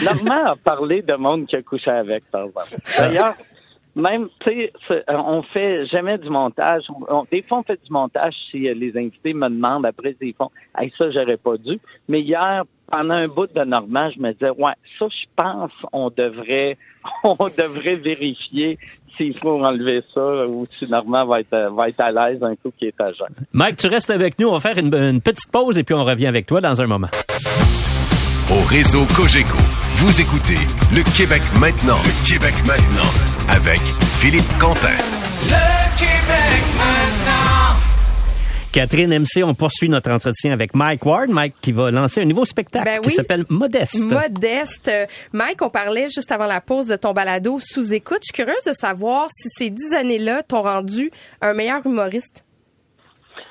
Normand a parlé de monde qui a couché avec, par exemple. D'ailleurs, même, tu sais, euh, on fait jamais du montage. On- on- des fois, on fait du montage si euh, les invités me demandent. Après, ils font, hey, ça, j'aurais pas dû. Mais hier, pendant un bout de Normand, je me disais, ouais, ça, je pense, on devrait, on devrait vérifier s'il faut enlever ça ou si Normand va être, va être à l'aise un coup qui est à jeun. Mike, tu restes avec nous. On va faire une, une petite pause et puis on revient avec toi dans un moment. Au réseau Cogeco, vous écoutez Le Québec maintenant. Le Québec maintenant. Avec Philippe Quentin. Le Québec maintenant. Catherine MC, on poursuit notre entretien avec Mike Ward. Mike qui va lancer un nouveau spectacle Ben qui s'appelle Modeste. Modeste. Mike, on parlait juste avant la pause de ton balado sous écoute. Je suis curieuse de savoir si ces dix années-là t'ont rendu un meilleur humoriste.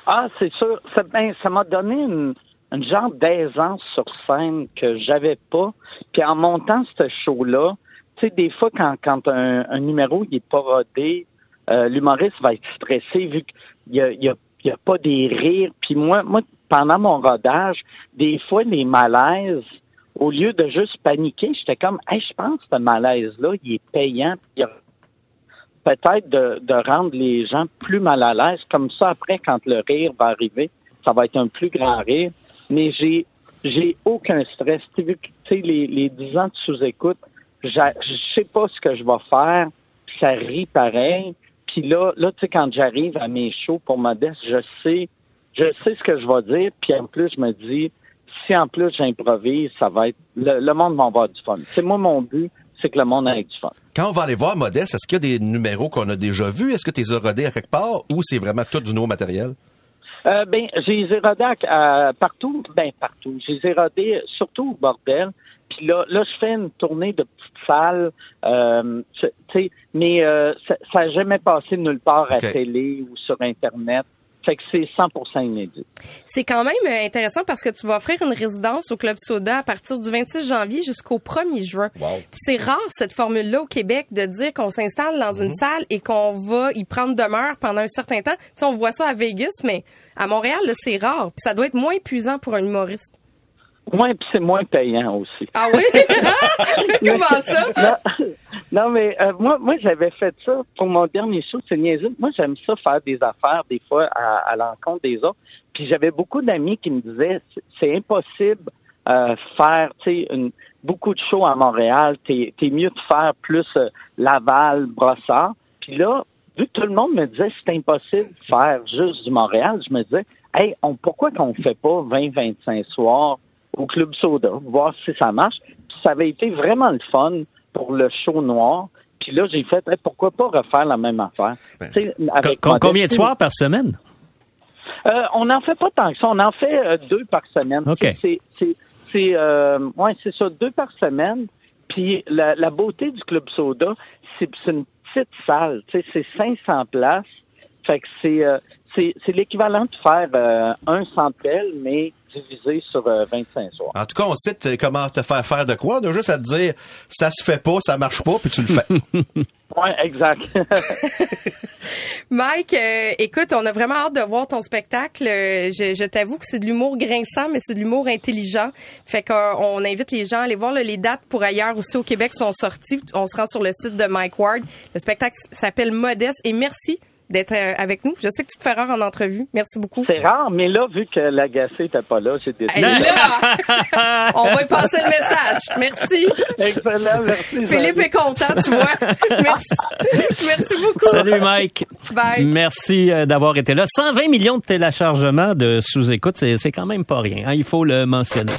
Ah, c'est sûr. Ça ben, ça m'a donné une, une genre d'aisance sur scène que j'avais pas. Puis en montant ce show-là, tu sais, des fois, quand, quand un, un numéro il est pas rodé, euh, l'humoriste va être stressé vu qu'il y a, y a, y a pas des rires. Puis moi, moi, pendant mon rodage, des fois, les malaises, au lieu de juste paniquer, j'étais comme, hey, je pense que ce malaise-là, il est payant. Peut-être de, de rendre les gens plus mal à l'aise. Comme ça, après, quand le rire va arriver, ça va être un plus grand rire. Mais j'ai j'ai aucun stress. Tu sais, les, les 10 ans de sous-écoute, je sais pas ce que je vais faire, ça rit pareil. Puis là, là, tu sais, quand j'arrive à mes shows pour Modeste, je sais, je sais ce que je vais dire, puis en plus, je me dis, si en plus j'improvise, ça va être, le, le monde va avoir du fun. C'est moi, mon but, c'est que le monde ait du fun. Quand on va aller voir Modeste, est-ce qu'il y a des numéros qu'on a déjà vus? Est-ce que tu les as à quelque part ou c'est vraiment tout du nouveau matériel? Euh, ben, j'ai à- à- partout, ben partout. J'ai rodés surtout au bordel. Puis là, là, je fais une tournée de petites salles, euh, tu sais, mais euh, ça n'a jamais passé nulle part à télé ou sur Internet. Fait que c'est 100% inédit. C'est quand même euh, intéressant parce que tu vas offrir une résidence au Club Soda à partir du 26 janvier jusqu'au 1er juin. Puis C'est rare cette formule-là au Québec de dire qu'on s'installe dans une salle et qu'on va y prendre demeure pendant un certain temps. Tu sais, on voit ça à Vegas, mais à Montréal, c'est rare. Puis ça doit être moins épuisant pour un humoriste. Moins, puis c'est moins payant aussi. Ah oui? Comment ça? Non, non, mais euh, moi, moi j'avais fait ça pour mon dernier show, c'est niaiseux. Moi, j'aime ça faire des affaires des fois à, à l'encontre des autres. Puis j'avais beaucoup d'amis qui me disaient c'est- impossible euh, faire, tu sais, beaucoup de shows à Montréal. T'es es mieux de faire plus euh, Laval, Brossard. Puis là, vu que tout le monde me disait c'est impossible de faire juste du Montréal, je me disais, hey, on, pourquoi qu'on fait pas 20-25 soirs au Club Soda, voir si ça marche. Puis ça avait été vraiment le fun pour le show noir. Puis là, j'ai fait, hey, pourquoi pas refaire la même affaire? Sais, avec Com- combien de soirs par semaine? euh, on n'en fait pas tant que ça. On en fait euh, deux par semaine. OK. C'est, euh, ouais, ça, deux par semaine. Puis la, la beauté du Club Soda, c'est, une petite salle. C'est 500 places. Fait que c'est, l'équivalent de faire un centre-belle, mais divisé sur euh, 25 soirs. En tout cas, on sait t- comment te faire faire de quoi. On a juste à te dire, ça se fait pas, ça marche pas, puis tu le fais. Ouais, exact. Mike, euh, écoute, on a vraiment hâte de voir ton spectacle. Euh, Je, je t'avoue que c'est de l'humour grinçant, mais c'est de l'humour intelligent. Fait qu'on invite les gens à aller voir là, les dates pour ailleurs aussi au Québec sont sorties. On se rend sur le site de Mike Ward. Le spectacle s'appelle Modeste et merci d'être euh, avec nous. Je sais que tu te fais rare en entrevue. Merci beaucoup. C'est rare, mais là, vu que l'agacé n'était pas là, j'ai décidé. Hey, là, on va y passer le message. Merci. Excellent, merci. Philippe est content, tu vois. Merci. Merci beaucoup. Salut Mike. Bye. Merci euh, d'avoir été là. 120 millions de téléchargements de sous-écoute, c'est c'est quand même pas rien. hein, il faut le mentionner.